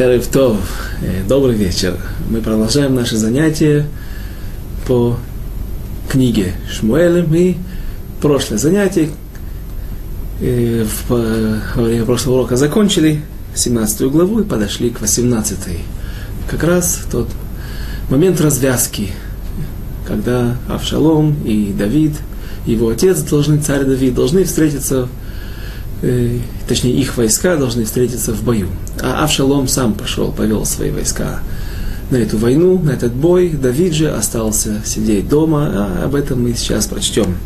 Эревтов, добрый вечер. Мы продолжаем наше занятие по книге Шмуэлем и прошлое занятие э, во время прошлого урока закончили 17 главу и подошли к 18. Как раз тот момент развязки, когда Авшалом и Давид, его отец должны, царь Давид, должны встретиться э, точнее их войска должны встретиться в бою. А Авшалом сам пошел, повел свои войска на эту войну, на этот бой. Давид же остался сидеть дома, а об этом мы сейчас прочтем.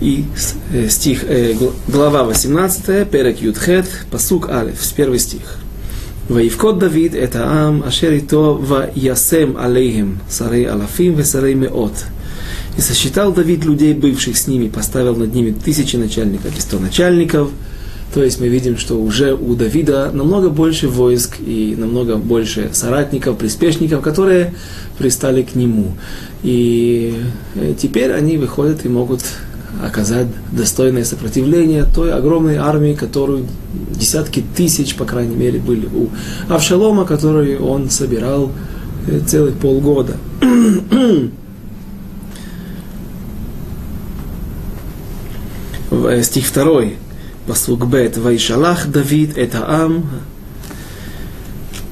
И э, стих, э, глава 18, Перек Юдхет, Пасук Алев, первый стих. Ваевкот Давид это Ам, Ашерито, Ва Ясем Алейхим, Сарей Алафим, Весарей Меот. И сосчитал Давид людей, бывших с ними, поставил над ними тысячи начальников и сто начальников – то есть мы видим, что уже у Давида намного больше войск и намного больше соратников, приспешников, которые пристали к нему. И э, теперь они выходят и могут оказать достойное сопротивление той огромной армии, которую десятки тысяч, по крайней мере, были у Авшалома, который он собирал э, целых полгода. Стих второй. פסוק ב', וישלח דוד את העם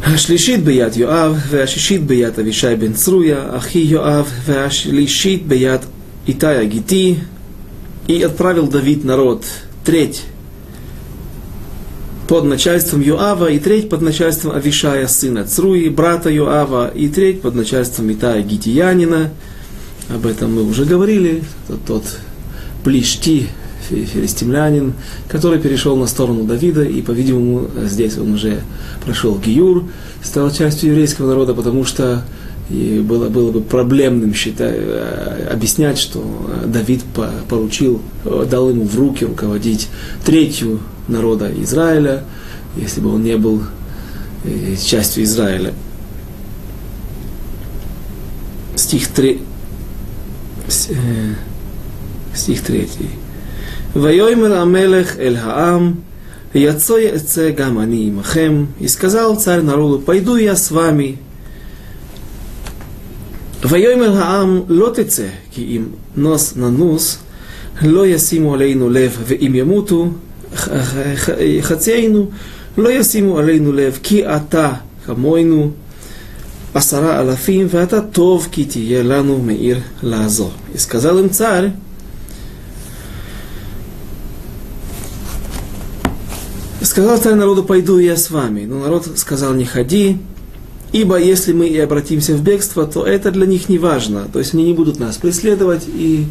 השלישית ביד יואב, והשישית ביד אבישי בן צרויה, אחי יואב, והשלישית ביד איתי הגיתי, и отправил Давид народ, треть под начальством Юава, и треть под начальством Авишая, сына Цруи, брата Юава, и треть под начальством Итая Гитиянина. Об этом мы уже говорили. Тот, тот Плишти, филистимлянин, который перешел на сторону Давида, и, по-видимому, здесь он уже прошел Гиюр, стал частью еврейского народа, потому что и было, было бы проблемным считать, э, объяснять, что Давид поручил, дал ему в руки руководить третью народа Израиля, если бы он не был э, частью Израиля. Стих 3, э, стих 3. ויאמר המלך אל העם, יצא יצא גם אני עמכם, и сказал царь народу, пойду я с вами. ויאמר העם, לא תצא, כי אם נוס ננוס, לא ישימו עלינו לב, ואם ימותו חציינו, לא ישימו עלינו לב, כי אתה כמונו עשרה אלפים, ואתה טוב כי תהיה לנו מעיר לעזור. И сказал им царь, Сказал царь народу, пойду я с вами. Но народ сказал, не ходи, ибо если мы и обратимся в бегство, то это для них не важно. То есть они не будут нас преследовать, и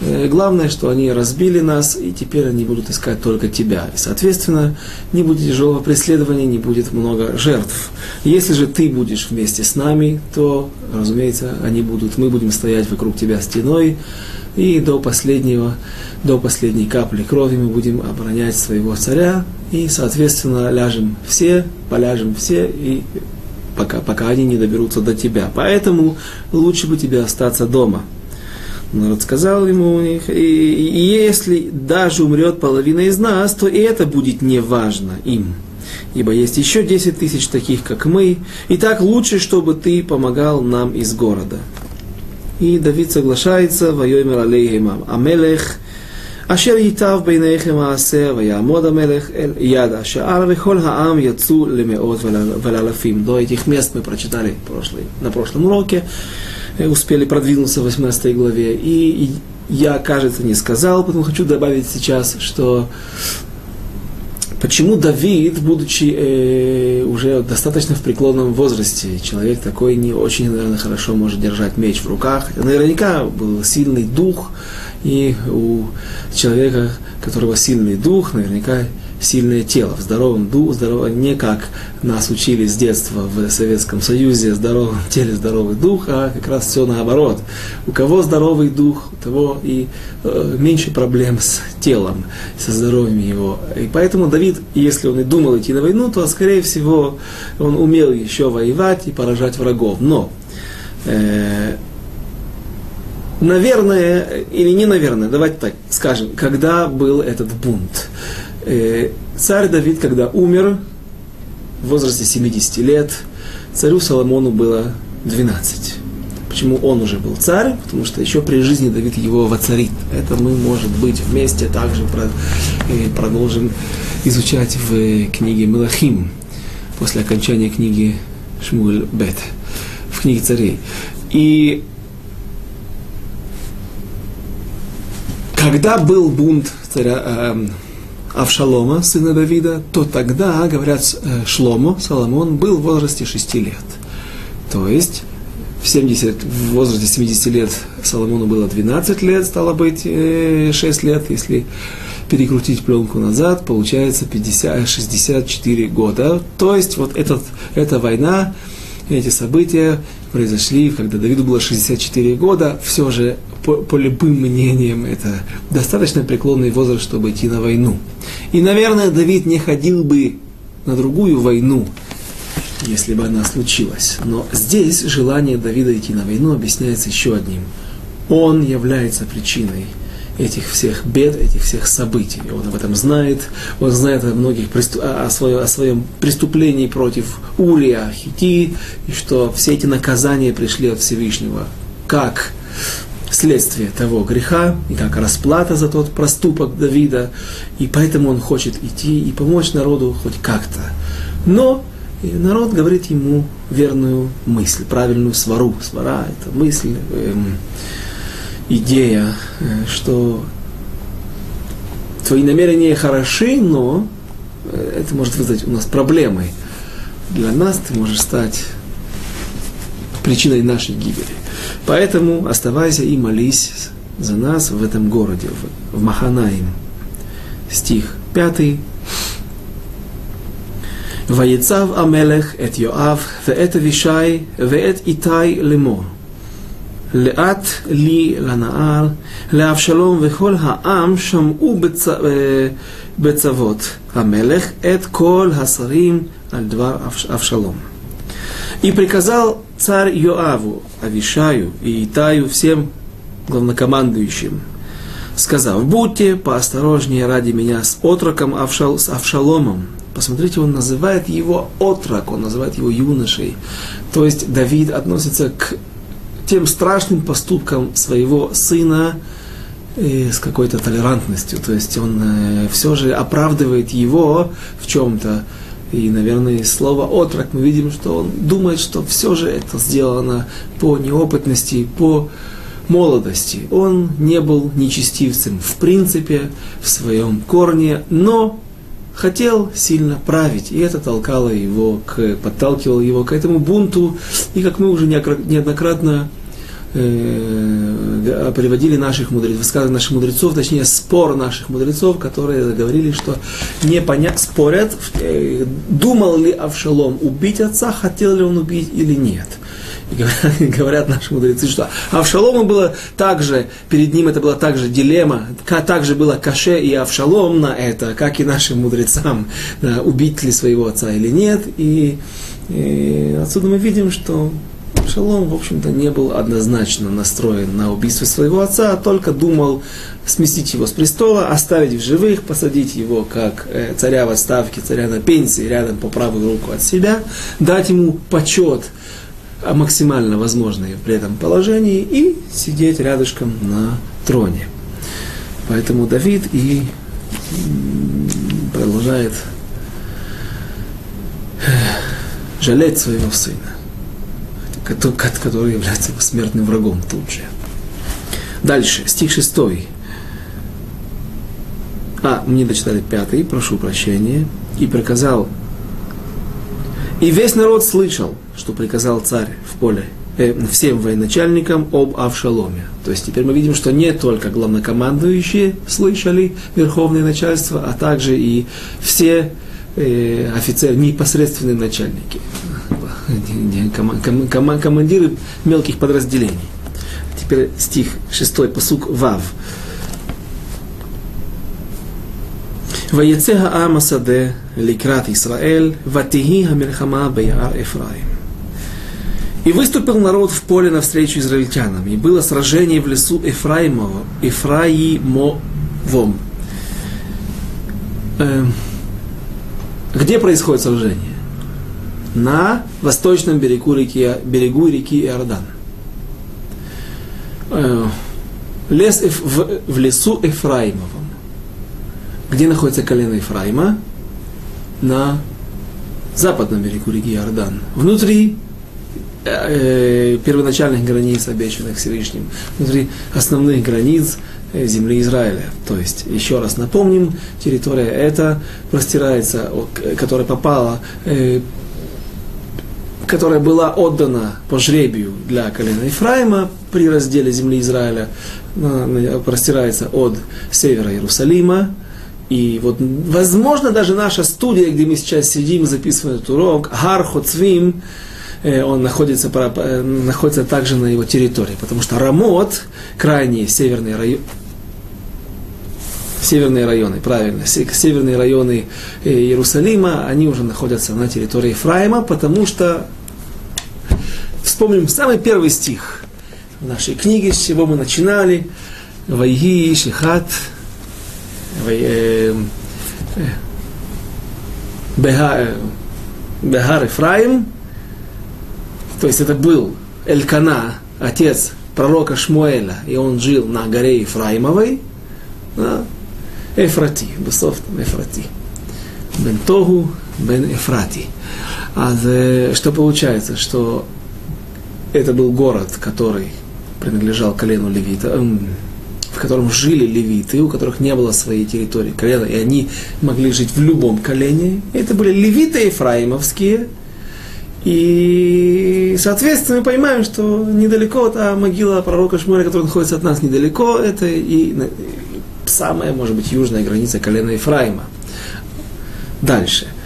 э, главное, что они разбили нас, и теперь они будут искать только тебя. И, соответственно, не будет тяжелого преследования, не будет много жертв. Если же ты будешь вместе с нами, то, разумеется, они будут, мы будем стоять вокруг тебя стеной, и до последнего, до последней капли крови мы будем оборонять своего царя, и, соответственно, ляжем все, поляжем все, и пока, пока они не доберутся до тебя. Поэтому лучше бы тебе остаться дома. Народ сказал ему у них, и, и если даже умрет половина из нас, то и это будет неважно им. Ибо есть еще 10 тысяч таких, как мы, и так лучше, чтобы ты помогал нам из города. И Давид соглашается, воемер алейхим амелех, אשר ייטב ביניכם העשה, ויעמוד המלך אל יד השער, וכל העם יצאו למאות ולאלפים. До этих мест мы прочитали прошлый, на прошлом уроке, успели продвинуться в 18 главе. И я, кажется, не сказал, поэтому хочу добавить сейчас, что Почему Давид, будучи э, уже достаточно в преклонном возрасте, человек такой не очень, наверное, хорошо может держать меч в руках, наверняка был сильный дух, и у человека, у которого сильный дух, наверняка сильное тело, в здоровом духе, здорово, не как нас учили с детства в Советском Союзе, здоровом теле здоровый дух, а как раз все наоборот. У кого здоровый дух, у того и э, меньше проблем с телом, со здоровьем его. И поэтому Давид, если он и думал идти на войну, то, скорее всего, он умел еще воевать и поражать врагов. Но э, наверное, или не наверное, давайте так скажем, когда был этот бунт. Э, царь Давид, когда умер, в возрасте 70 лет. Царю Соломону было 12. Почему он уже был царь? Потому что еще при жизни Давид его воцарит. Это мы, может быть, вместе также э, продолжим изучать в книге Мелахим после окончания книги Шмуль Бет, в книге царей. И когда был бунт царя э, Авшалома, сына Давида, то тогда, говорят, э, Шломо, Соломон, был в возрасте 6 лет. То есть в, 70, в возрасте 70 лет Соломону было 12 лет, стало быть 6 э, лет, если перекрутить пленку назад, получается 50, 64 года. То есть вот этот, эта война, эти события произошли, когда Давиду было 64 года, все же по, по любым мнениям это достаточно преклонный возраст, чтобы идти на войну. И, наверное, Давид не ходил бы на другую войну, если бы она случилась. Но здесь желание Давида идти на войну объясняется еще одним. Он является причиной этих всех бед, этих всех событий. Он об этом знает, он знает о многих о, своем, о своем преступлении против Урия, Хити, и что все эти наказания пришли от Всевышнего. Как следствие того греха, и как расплата за тот проступок Давида, и поэтому он хочет идти и помочь народу хоть как-то. Но и народ говорит ему верную мысль, правильную свару. Свара – это мысль, эм, идея, э, что твои намерения хороши, но э, это может вызвать у нас проблемы. Для нас ты можешь стать причиной нашей гибели. Поэтому оставайся и молись за нас в этом городе, в, в Маханаим. Стих пятый. ויצב המלך את יואב ואת אבישי ואת איתי לאמור. לאט לי לנהר, לאבשלום וכל העם שמעו בצ... בצוות המלך את כל השרים על דבר אבשלום. И приказал царь Йоаву, Авишаю и Итаю, всем главнокомандующим, сказав, будьте поосторожнее ради меня с отроком Авшал, с Авшаломом, Посмотрите, он называет его отрок, он называет его юношей. То есть Давид относится к тем страшным поступкам своего сына э, с какой-то толерантностью. То есть он э, все же оправдывает его в чем-то. И, наверное, из слова «отрок» мы видим, что он думает, что все же это сделано по неопытности, по молодости. Он не был нечестивцем в принципе, в своем корне, но хотел сильно править, и это толкало его, к, подталкивало его к этому бунту, и как мы уже неоднократно э, приводили наших мудрецов, высказывали наших мудрецов, точнее спор наших мудрецов, которые говорили, что не понять, спорят, э, думал ли Авшалом убить отца, хотел ли он убить или нет. Говорят наши мудрецы, что Авшалому было также, перед ним это была также дилемма, также было каше и Авшалом на это, как и нашим мудрецам, убить ли своего отца или нет. И, и отсюда мы видим, что Авшалом, в общем-то, не был однозначно настроен на убийство своего отца, а только думал сместить его с престола, оставить в живых, посадить его как э, царя в отставке, царя на пенсии, рядом по правую руку от себя, дать ему почет максимально возможные при этом положении и сидеть рядышком на троне. Поэтому Давид и продолжает э, жалеть своего сына, который является смертным врагом тут же. Дальше, стих шестой. А, мне дочитали пятый, прошу прощения. И приказал и весь народ слышал, что приказал царь в поле э, всем военачальникам об Авшаломе. То есть теперь мы видим, что не только главнокомандующие слышали верховное начальство, а также и все э, офицеры, непосредственные начальники, командиры мелких подразделений. Теперь стих 6, посук Вав. ויצא העם השדה לקראת ישראל, ותהי המלחמה ביער אפרים. И выступил народ в поле навстречу израильтянам, и было сражение в лесу Ефраимово, Ефраимовом. Э, где происходит сражение? На восточном берегу реки, берегу реки Иордан. Э, лес в, в лесу Ефраимовом. Где находится колено Ефраима? На западном берегу реки Иордан. Внутри э, первоначальных границ, обещанных Всевышним, внутри основных границ э, земли Израиля. То есть, еще раз напомним, территория эта простирается, которая попала, э, которая была отдана по жребию для колена Ефраима при разделе земли Израиля, простирается от севера Иерусалима, и вот, возможно, даже наша студия, где мы сейчас сидим записываем этот урок, Гар Хоцвим, э, он находится, э, находится также на его территории, потому что Рамот, крайние северные районы, северные районы, правильно, северные районы э, Иерусалима, они уже находятся на территории Ефраима, потому что, вспомним самый первый стих в нашей книге, с чего мы начинали, Вайги, Шихат, Бехар Ефраим, то есть это был Элькана, отец пророка Шмуэля, и он жил на горе Ефраимовой, да, Эфрати, בסוף Эфрати. Бен Тогу, Бен Эфрати. А что получается, что это был город, который принадлежал колену Левита, в котором жили левиты, у которых не было своей территории колена, и они могли жить в любом колене. Это были левиты ефраимовские. И, соответственно, мы понимаем, что недалеко та могила пророка Шмуэля, которая находится от нас недалеко, это и самая, может быть, южная граница колена Ефраима. Дальше –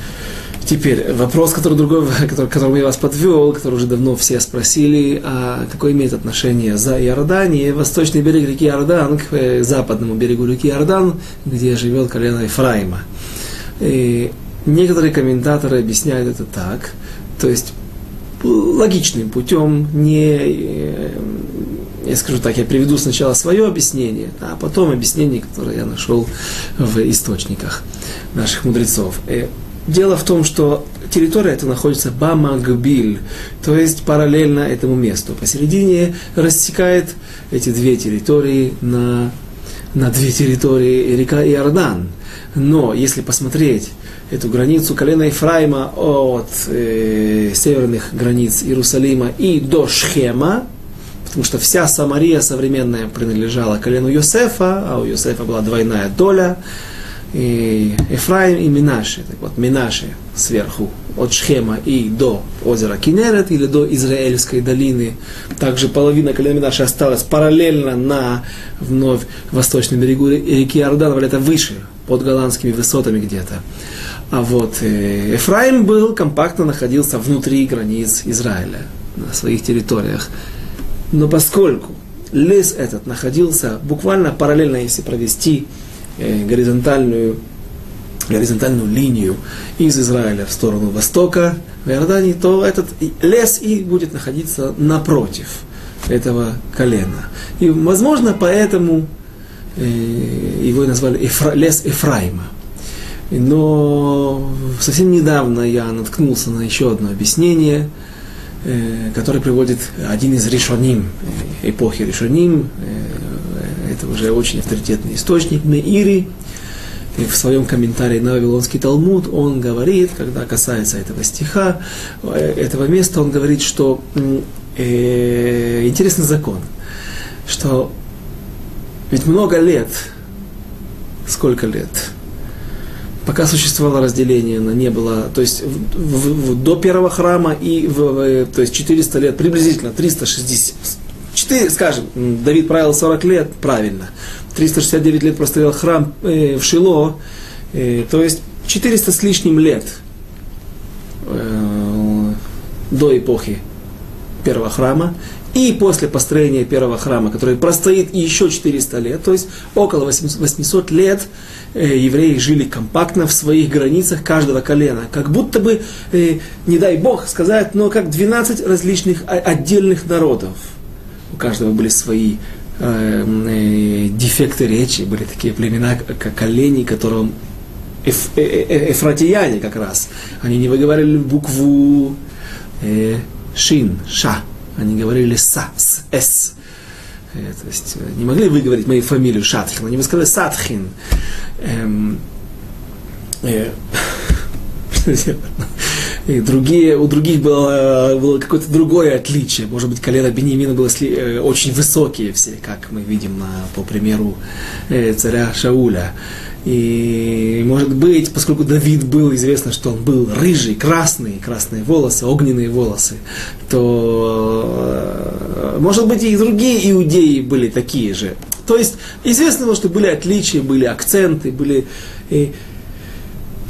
Теперь вопрос, который другой, который, которым я вас подвел, который уже давно все спросили, а какое имеет отношение за Иорданией, восточный берег реки Иордан к э, западному берегу реки Иордан, где живет колено Ефраима. И некоторые комментаторы объясняют это так, то есть логичным путем, не, э, я скажу так, я приведу сначала свое объяснение, а потом объяснение, которое я нашел в источниках наших мудрецов. Дело в том, что территория эта находится Бамагбиль, то есть параллельно этому месту. Посередине рассекает эти две территории на, на две территории река Иордан. Но если посмотреть эту границу колена Ефраима от э, северных границ Иерусалима и до Шхема, потому что вся Самария современная принадлежала колену Йосефа, а у Йосефа была двойная доля – и Ефраим и Минаши. Так вот, Минаши сверху, от Шхема и до озера Кинерет или до Израильской долины. Также половина колена Минаши осталась параллельно на вновь восточном берегу реки Иордан, это выше, под голландскими высотами где-то. А вот э, Ефраим был, компактно находился внутри границ Израиля, на своих территориях. Но поскольку лес этот находился буквально параллельно, если провести горизонтальную, горизонтальную линию из Израиля в сторону востока, в Иордании, то этот лес и будет находиться напротив этого колена. И, возможно, поэтому э, его назвали лес Ефраима. Но совсем недавно я наткнулся на еще одно объяснение, э, которое приводит один из решоним, эпохи решоним, это уже очень авторитетный источник, Меири, и в своем комментарии на Вавилонский Талмуд он говорит, когда касается этого стиха, э, этого места, он говорит, что э, интересный закон, что ведь много лет, сколько лет, пока существовало разделение, но не было, то есть в, в, в, до первого храма и в, то есть 400 лет, приблизительно 360, 4, скажем, Давид правил 40 лет, правильно. 369 лет простоял храм э, в Шило, э, то есть 400 с лишним лет э, до эпохи первого храма и после построения первого храма, который простоит еще 400 лет, то есть около 800 лет э, евреи жили компактно в своих границах каждого колена, как будто бы, э, не дай Бог сказать, но как 12 различных отдельных народов у каждого были свои э, э, дефекты речи, были такие племена, как олени, которым эф, э, э, эфратияне как раз, они не выговаривали букву э, шин, ша, они говорили са, с, с. Э, то есть э, не могли выговорить мою фамилию Шатхин, они бы сказали Сатхин. Эм, э, и другие, у других было, было какое-то другое отличие. Может быть, колено Бениамина было сли, очень высокие все, как мы видим на, по примеру царя Шауля. И, может быть, поскольку Давид был, известно, что он был рыжий, красный, красные волосы, огненные волосы, то, может быть, и другие иудеи были такие же. То есть, известно, что были отличия, были акценты, были... И,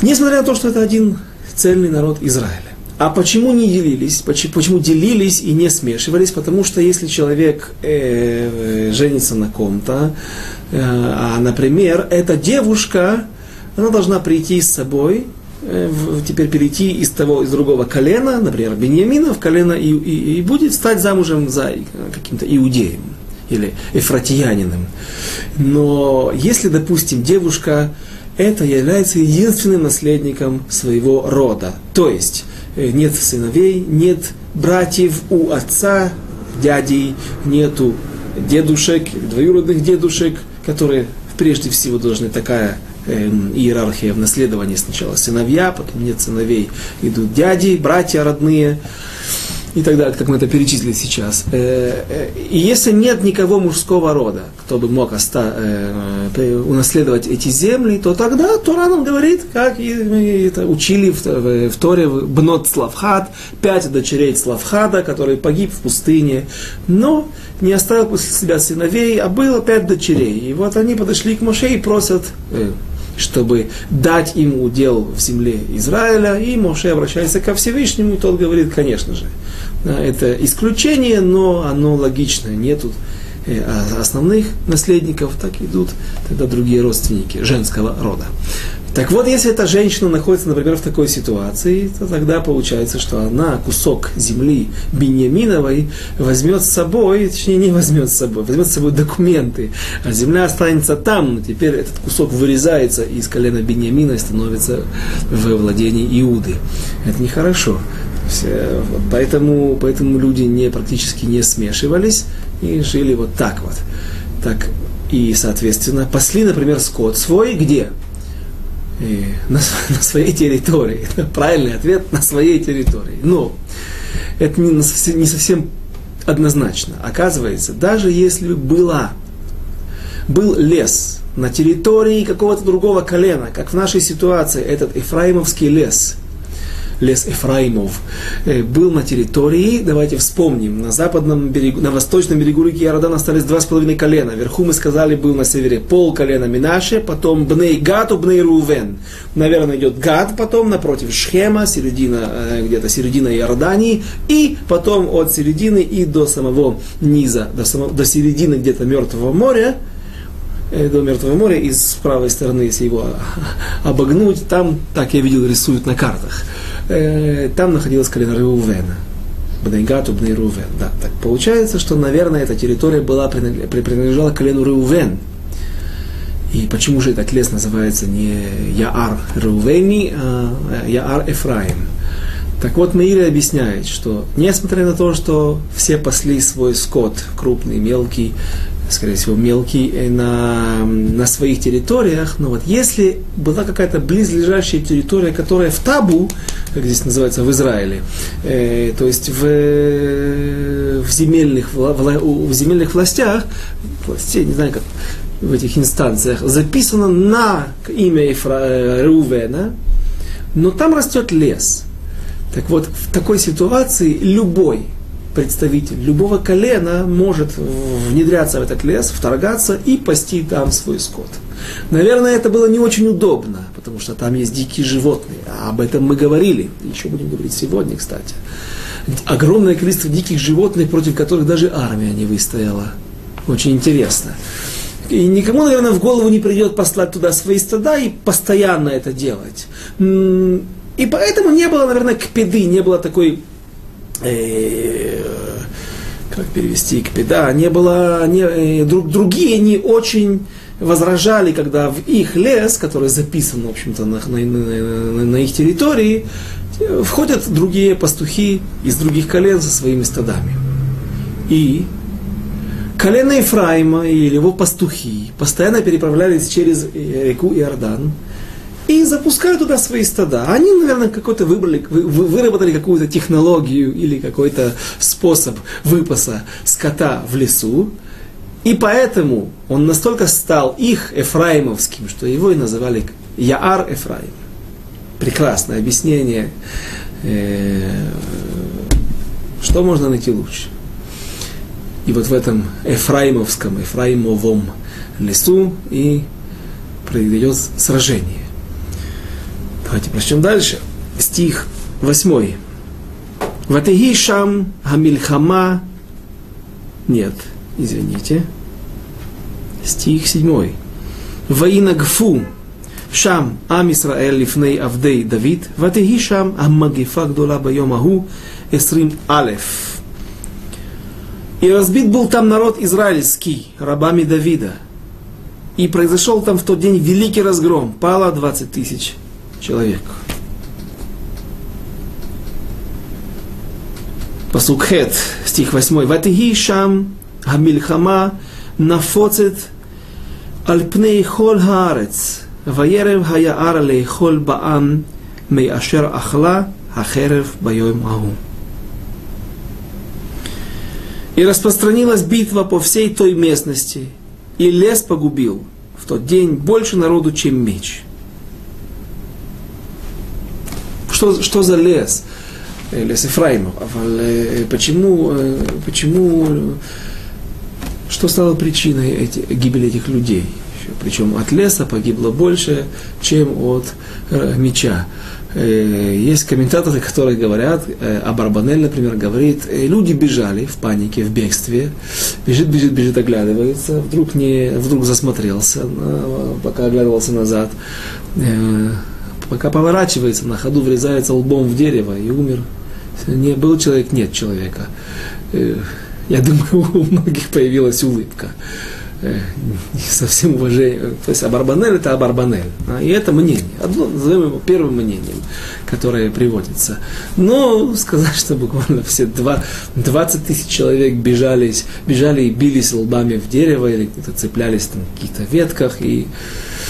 несмотря на то, что это один цельный народ Израиля. А почему не делились? Почему, делились и не смешивались? Потому что если человек э, женится на ком-то, Э, а, например, эта девушка, она должна прийти с собой, э, теперь перейти из того, из другого колена, например, Беньямина в колено, и, и, и будет стать замужем за каким-то иудеем или эфратиянином. Но если, допустим, девушка это является единственным наследником своего рода, то есть э, нет сыновей, нет братьев у отца, дядей, нету дедушек, двоюродных дедушек – которые прежде всего должны такая э, иерархия в наследовании. Сначала сыновья, потом нет сыновей, идут дяди, братья родные и так далее, как мы это перечислили сейчас. Э, э, и если нет никого мужского рода, кто бы мог э, унаследовать эти земли, то тогда Тора нам говорит, как и это учили в, Торе, Бнот Славхат, пять дочерей Славхада, который погиб в пустыне, но не оставил после себя сыновей, а было пять дочерей. И вот они подошли к Моше и просят чтобы дать им удел в земле Израиля, и Моше обращается ко Всевышнему, и тот говорит, конечно же, это исключение, но оно логичное, нету э, а основных наследников, так идут тогда другие родственники женского рода. Так вот, если эта женщина находится, например, в такой ситуации, то тогда получается, что она кусок земли Беньяминовой возьмет с собой, точнее не возьмет с собой, возьмет с собой документы, а земля останется там, но теперь этот кусок вырезается из колена Беньямина и становится в владении Иуды. Это нехорошо. Вот, поэтому, поэтому люди не, практически не смешивались и жили вот так вот. Так, и, соответственно, пасли, например, скот свой где? На, на своей территории. Правильный ответ на своей территории. Но это не, не совсем однозначно. Оказывается, даже если была, был лес на территории какого-то другого колена, как в нашей ситуации этот Ефраимовский лес – лес Эфраимов, э, был на территории, давайте вспомним, на западном берегу, на восточном берегу реки Иордан остались два с половиной колена. Вверху мы сказали, был на севере пол колена Минаше, потом Бней Гату, Бней Рувен. Наверное, идет Гад, потом напротив Шхема, середина, э, где-то середина Иордании, и потом от середины и до самого низа, до, самого, до середины где-то Мертвого моря, э, до Мертвого моря, и с правой стороны, если его обогнуть, там, так я видел, рисуют на картах э, там находилась колено Реувена. Бнейгату Бней Рувен. Да, так получается, что, наверное, эта территория была, принадлежала колену Реувен. И почему же этот лес называется не Яар Реувени, а Яар Эфраим? Так вот, Меиля объясняет, что несмотря на то, что все пасли свой скот, крупный, мелкий, скорее всего, мелкий, э, на, на своих территориях, но вот если была какая-то близлежащая территория, которая в табу, как здесь называется, в Израиле, э, то есть в, в, земельных, в, земельных властях, властей, не знаю, как в этих инстанциях, записано на имя Ефра, э, Рувена, но там растет лес. Так вот, в такой ситуации любой представитель любого колена может внедряться в этот лес, вторгаться и пасти там свой скот. Наверное, это было не очень удобно, потому что там есть дикие животные. А об этом мы говорили. Еще будем говорить сегодня, кстати. Огромное количество диких животных, против которых даже армия не выстояла. Очень интересно. И никому, наверное, в голову не придет послать туда свои стада и постоянно это делать. И поэтому не было, наверное, кпеды, не было такой э, как перевести к да, не было, не, э, друг, другие не очень возражали, когда в их лес, который записан, в общем-то, на, на, на, на их территории, входят другие пастухи из других колен со своими стадами. И колено Ефраима или его пастухи постоянно переправлялись через реку Иордан и запускали туда свои стада. Они, наверное, какой-то выбрали, выработали какую-то технологию или какой-то способ выпаса скота в лесу, и поэтому он настолько стал их Ефраимовским, что его и называли Яар Ефраим. Прекрасное объяснение. Э, что можно найти лучше? И вот в этом Ефраимовском, Ефраимовом лесу и произойдет сражение. Давайте прочтем дальше. Стих 8. Ватеги шам хамильхама. Нет, извините. Стих 7. Ваинагфу шам ам Исраэль лифней авдей Давид, ватеги шам аммагифа гдола байом аху эсрим алеф. И разбит был там народ израильский рабами Давида. И произошел там в тот день великий разгром. Пало 20 тысяч человек. Послуг Хет стих 8. Ватихи шам хамильхама нафоцет альпней хол хаарец ваерев хаяар лейхол баам мейашер ахла ахерев байой маху. И распространилась битва по всей той местности, и лес погубил в тот день больше народу, чем меч – Что, что за лес? Лес Ефраимов. Почему, почему что стало причиной эти, гибели этих людей? Причем от леса погибло больше, чем от э, меча. Э, есть комментаторы, которые говорят, э, Абарбанель, например, говорит, э, люди бежали в панике, в бегстве, бежит, бежит, бежит, оглядывается, вдруг, не, вдруг засмотрелся, пока оглядывался назад, пока поворачивается, на ходу врезается лбом в дерево и умер. Не был человек, нет человека я думаю, у многих появилась улыбка. Э, со всем уважением. То есть Абарбанель это Абарбанель. А, и это мнение. Одно, назовем его первым мнением, которое приводится. Но сказать, что буквально все два, 20 тысяч человек бежались, бежали и бились лбами в дерево или цеплялись там, в каких-то ветках и э,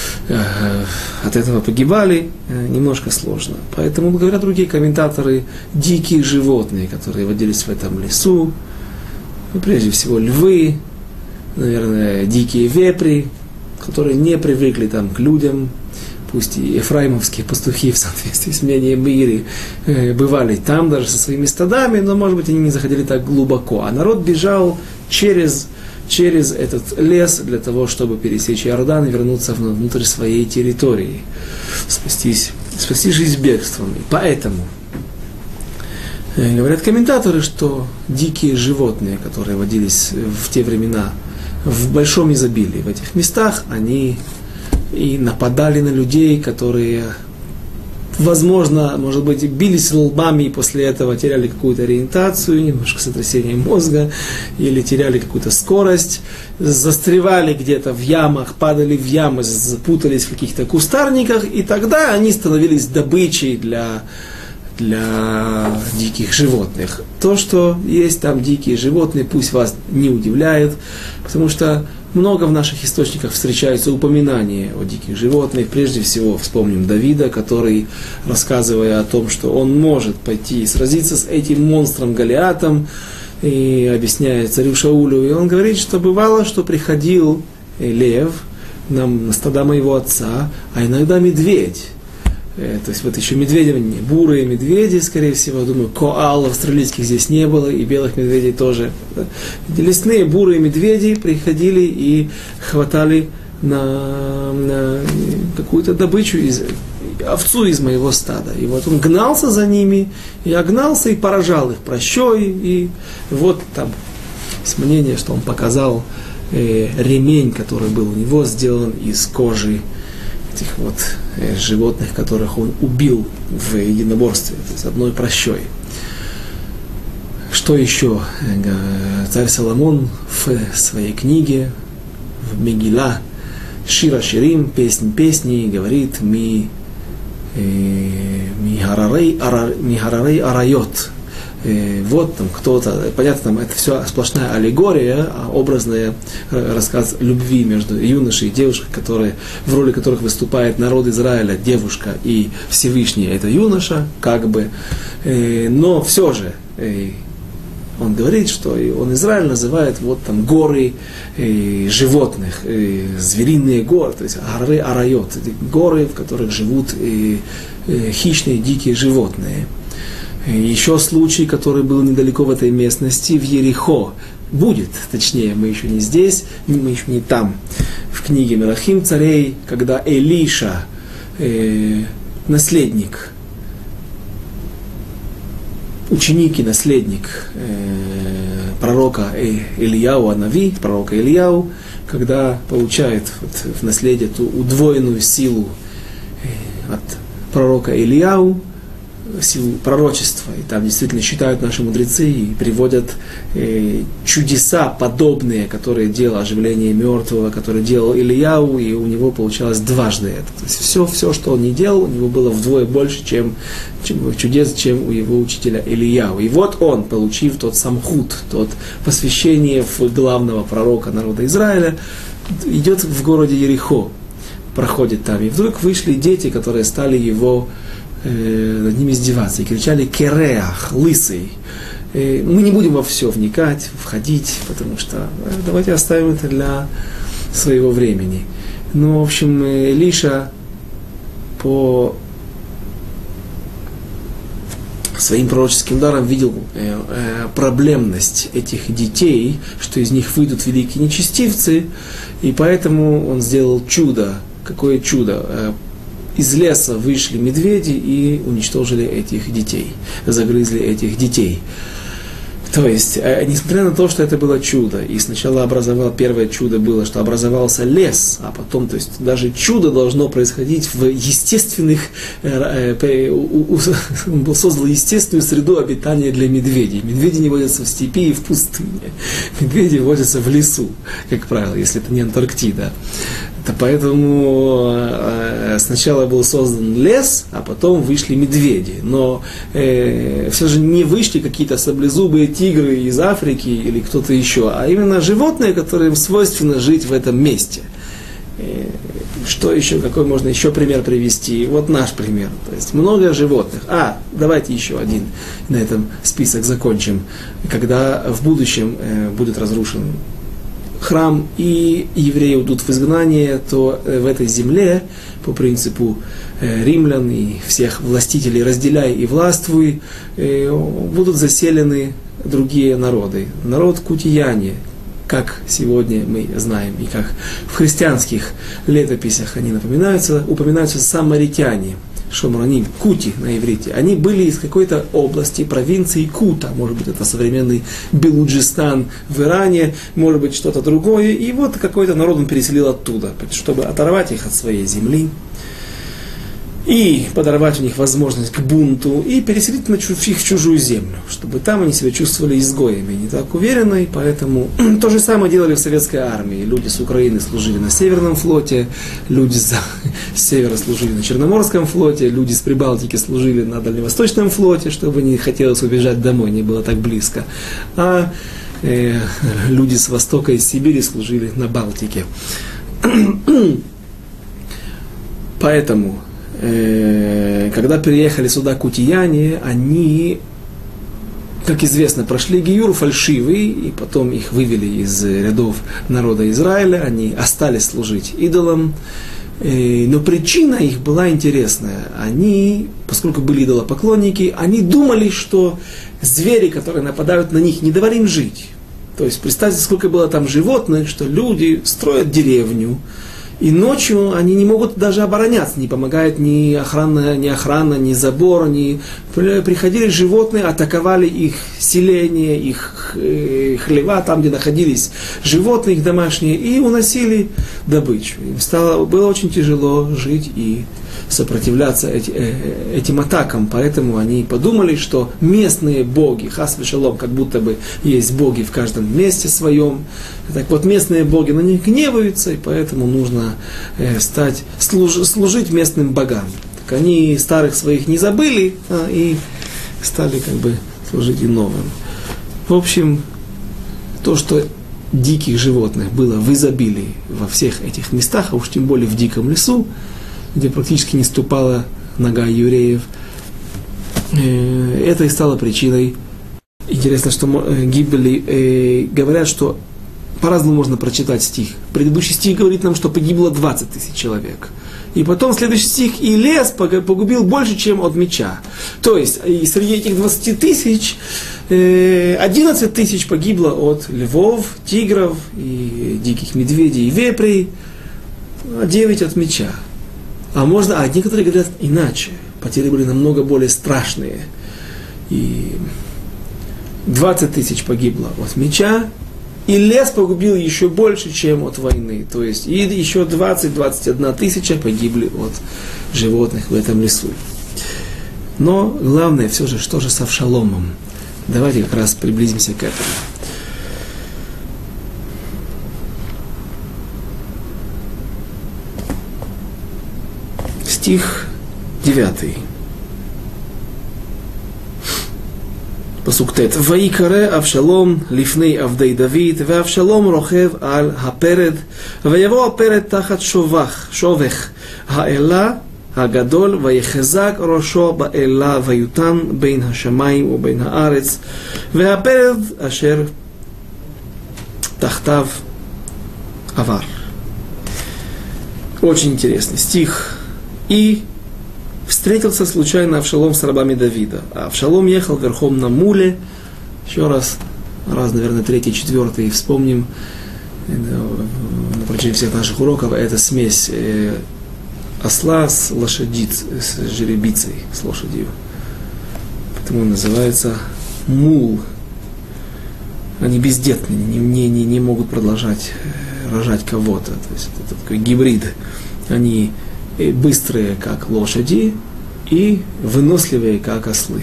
от этого погибали, э, немножко сложно. Поэтому, говорят другие комментаторы, дикие животные, которые водились в этом лесу, ну, прежде всего львы, наверное, дикие вепри, которые не привыкли там к людям, пусть и ефраимовские пастухи в соответствии с мнением Ири э, бывали там даже со своими стадами, но, может быть, они не заходили так глубоко. А народ бежал через, через этот лес для того, чтобы пересечь Иордан и вернуться внутрь своей территории, спастись, спасти жизнь бегством. И поэтому Э, говорят комментаторы, что дикие животные, которые водились в те времена в большом изобилии в этих местах, они и нападали на людей, которые, возможно, может быть, бились лбами и после этого теряли какую-то ориентацию, немножко сотрясение мозга, или теряли какую-то скорость, застревали где-то в ямах, падали в ямы, запутались в каких-то кустарниках, и тогда они становились добычей для для диких животных. То, что есть там дикие животные, пусть вас не удивляет, потому что много в наших источниках встречается упоминание о диких животных. Прежде всего вспомним Давида, который, рассказывая о том, что он может пойти и сразиться с этим монстром Голиатом, и объясняя царю Шаулю, и он говорит, что бывало, что приходил лев на, на стада моего отца, а иногда медведь. Э, то есть вот еще медведи, бурые медведи, скорее всего, думаю, коал австралийских здесь не было, и белых медведей тоже. Лесные бурые медведи приходили и хватали на, на какую-то добычу из овцу из моего стада. И вот он гнался за ними, и огнался и поражал их прощой, и вот там с мнения, что он показал э, ремень, который был у него сделан из кожи этих вот животных, которых он убил в единоборстве, есть одной прощой. Что еще? Царь Соломон в своей книге, в Мегила, Шира Ширим, песнь песни, говорит ми, э, ми харарей, ара, ми харарей арайот. Э, вот там кто-то, понятно, там это все сплошная аллегория, а образный э, рассказ любви между юношей и девушкой, которые, в роли которых выступает народ Израиля, девушка и Всевышний, это юноша, как бы, э, но все же, он говорит, что он Израиль называет вот там горы э, животных, э, звериные горы, то есть горы арайот, горы, в которых живут э, э, хищные дикие животные. Еще случай, который был недалеко в этой местности, в Ерехо, будет, точнее, мы еще не здесь, мы еще не там, в книге Мирахим царей, когда Элиша, э, наследник, ученик и наследник э, пророка Ильяу Анави, пророка Ильяу, когда получает вот, в наследие ту удвоенную силу э, от пророка Ильяу, силу пророчества. И там действительно считают наши мудрецы и приводят э, чудеса подобные, которые делал оживление мертвого, которые делал Ильяу, и у него получалось дважды это. То есть все, все, что он не делал, у него было вдвое больше, чем, чем чудес, чем у его учителя Ильяу. И вот он, получив тот самхут, тот посвящение в главного пророка народа Израиля, идет в городе Ерехо, проходит там. И вдруг вышли дети, которые стали его э, над ними издеваться и кричали «Кереах», «Лысый». Э, мы не будем во все вникать, входить, потому что э, давайте оставим это для своего времени. Ну, в общем, Лиша по своим пророческим даром видел проблемность этих детей, что из них выйдут великие нечестивцы, и поэтому он сделал чудо. Какое чудо? Из леса вышли медведи и уничтожили этих детей, загрызли этих детей. То есть, э, несмотря на то, что это было чудо, и сначала образовал, первое чудо было, что образовался лес, а потом, то есть, даже чудо должно происходить в естественных, э, э, он создал естественную среду обитания для медведей. Медведи не водятся в степи и в пустыне. Медведи водятся в лесу, как правило, если это не Антарктида. Это поэтому э, сначала был создан лес, а потом вышли медведи. Но э, все же не вышли какие-то саблезубые тигры из Африки или кто-то еще, а именно животные, которым свойственно жить в этом месте. Э, что еще, какой можно еще пример привести? Вот наш пример. То есть много животных. А, давайте еще один на этом список закончим. Когда в будущем э, будет разрушен храм и евреи уйдут в изгнание, то э, в этой земле, по принципу э, римлян и всех властителей разделяй и властвуй, э, будут заселены другие народы. Народ кутияне, как сегодня мы знаем, и как в христианских летописях они напоминаются, упоминаются самаритяне – Шомраним, Кути на иврите, они были из какой-то области, провинции Кута, может быть, это современный Белуджистан в Иране, может быть, что-то другое, и вот какой-то народ он переселил оттуда, чтобы оторвать их от своей земли, и подорвать у них возможность к бунту, и переселить на чуж, их чужую землю, чтобы там они себя чувствовали изгоями, не так уверенно, и поэтому то же самое делали в советской армии. Люди с Украины служили на Северном флоте, люди с, севера служили на Черноморском флоте, люди с Прибалтики служили на Дальневосточном флоте, чтобы не хотелось убежать домой, не было так близко. А э, люди с Востока и Сибири служили на Балтике. Поэтому когда приехали сюда кутияне, они, как известно, прошли гиюр фальшивый, и потом их вывели из рядов народа Израиля, они остались служить идолам. Э, но причина их была интересная. Они, поскольку были идолопоклонники, они думали, что звери, которые нападают на них, не давали им жить. То есть представьте, сколько было там животных, что люди строят деревню, и ночью они не могут даже обороняться, не помогает ни охрана, ни охрана, ни забор, ни... Приходили животные, атаковали их селение, их э, хлева, там, где находились животные их домашние, и уносили добычу. Им стало, было очень тяжело жить и сопротивляться э, этим атакам. Поэтому они подумали, что местные боги, хас шалом, как будто бы есть боги в каждом месте своем. Так вот, местные боги на них гневаются, и поэтому нужно э, стать, служ, служить местным богам. Так они старых своих не забыли а, и стали как бы служить и новым. В общем, то, что диких животных было в изобилии во всех этих местах, а уж тем более в диком лесу, где практически не ступала нога евреев. Э, это и стало причиной. Интересно, что э, гибели э, говорят, что по-разному можно прочитать стих. Предыдущий стих говорит нам, что погибло 20 тысяч человек. И потом следующий стих, и лес погубил больше, чем от меча. То есть, и среди этих 20 тысяч 11 тысяч погибло от львов, тигров, и диких медведей и вепрей, а 9 от меча. А можно, а некоторые говорят иначе. Потери были намного более страшные. И 20 тысяч погибло от меча, и лес погубил еще больше, чем от войны. То есть и еще 20-21 тысяча погибли от животных в этом лесу. Но главное все же, что же с Авшаломом? Давайте как раз приблизимся к этому. стих 9. פסוק ט' ויקרא אבשלום לפני עבדי דוד, ואבשלום רוכב על הפרד, ויבוא הפרד תחת שובך, שובך האלה הגדול, ויחזק ראשו באלה, ויותן בין השמיים ובין הארץ, והפרד אשר тахтав авар. Очень интересный стих. И встретился случайно Авшалом с рабами Давида. А Авшалом ехал верхом на муле. Еще раз, раз, наверное, третий, четвертый, вспомним э, на протяжении всех наших уроков, это смесь э, осла с лошадиц, с жеребицей, с лошадью. Поэтому он называется мул. Они бездетные, не, не, не, не могут продолжать э, рожать кого-то. То есть это такой гибрид. Они быстрые, как лошади, и выносливые, как ослы.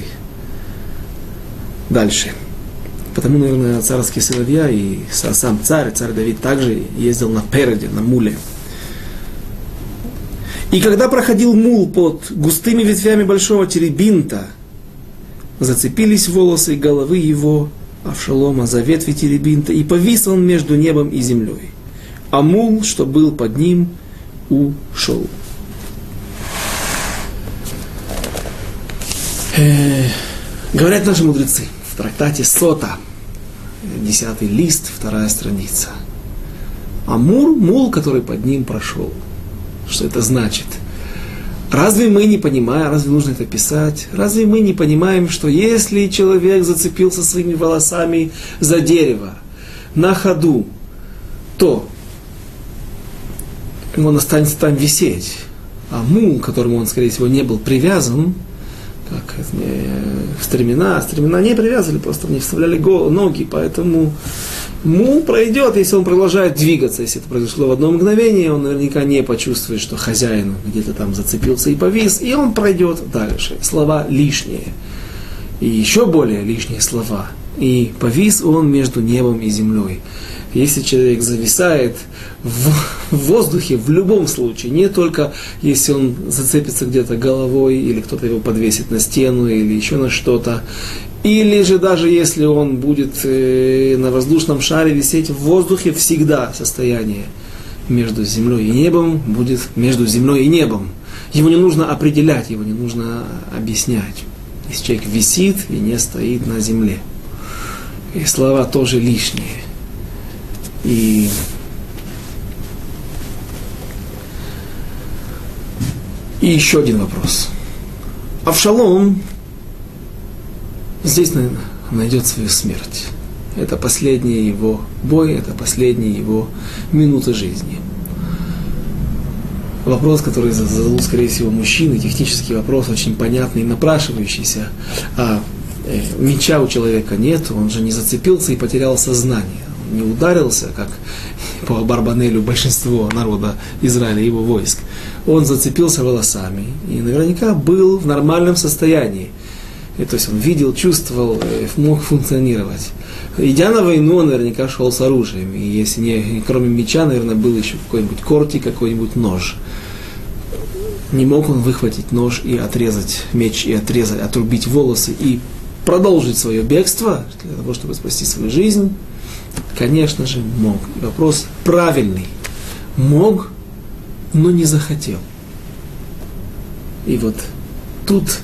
Дальше. Потому, наверное, царские сыновья и сам царь, царь Давид также ездил на переде, на муле. И когда проходил мул под густыми ветвями большого теребинта, зацепились волосы головы его, Авшалома, за ветви теребинта, и повис он между небом и землей. А мул, что был под ним, ушел. Э, говорят наши мудрецы в трактате Сота, десятый лист, вторая страница. Амур, мул, который под ним прошел. Что это значит? Разве мы не понимаем, разве нужно это писать? Разве мы не понимаем, что если человек зацепился своими волосами за дерево на ходу, то он останется там висеть. А мул, которому он, скорее всего, не был привязан, как стремена, стремена не привязывали, просто не вставляли ноги, поэтому мул пройдет, если он продолжает двигаться. Если это произошло в одно мгновение, он наверняка не почувствует, что хозяин где-то там зацепился и повис, и он пройдет дальше. Слова лишние. И еще более лишние слова. И повис он между небом и землей. Если человек зависает в, воздухе в любом случае, не только если он зацепится где-то головой, или кто-то его подвесит на стену, или еще на что-то, или же даже если он будет э, на воздушном шаре висеть в воздухе, всегда состояние между землей и небом будет между землей и небом. Его не нужно определять, его не нужно объяснять. Если человек висит и не стоит на земле. И слова тоже лишние. И И еще один вопрос. Авшалом здесь, найдет свою смерть. Это последний его бой, это последние его минуты жизни. Вопрос, который зададут, скорее всего, мужчины, технический вопрос, очень понятный, напрашивающийся. А э, меча у человека нет, он же не зацепился и потерял сознание не ударился, как по Барбанелю большинство народа Израиля, его войск. Он зацепился волосами и наверняка был в нормальном состоянии. И, то есть он видел, чувствовал, э, мог функционировать. Идя на войну, он наверняка шел с оружием. И если не, кроме меча, наверное, был еще какой-нибудь корти, какой-нибудь нож. Не мог он выхватить нож и отрезать меч, и отрезать, отрубить волосы, и продолжить свое бегство, для того, чтобы спасти свою жизнь. Конечно же, мог. Вопрос правильный. Мог, но не захотел. И вот тут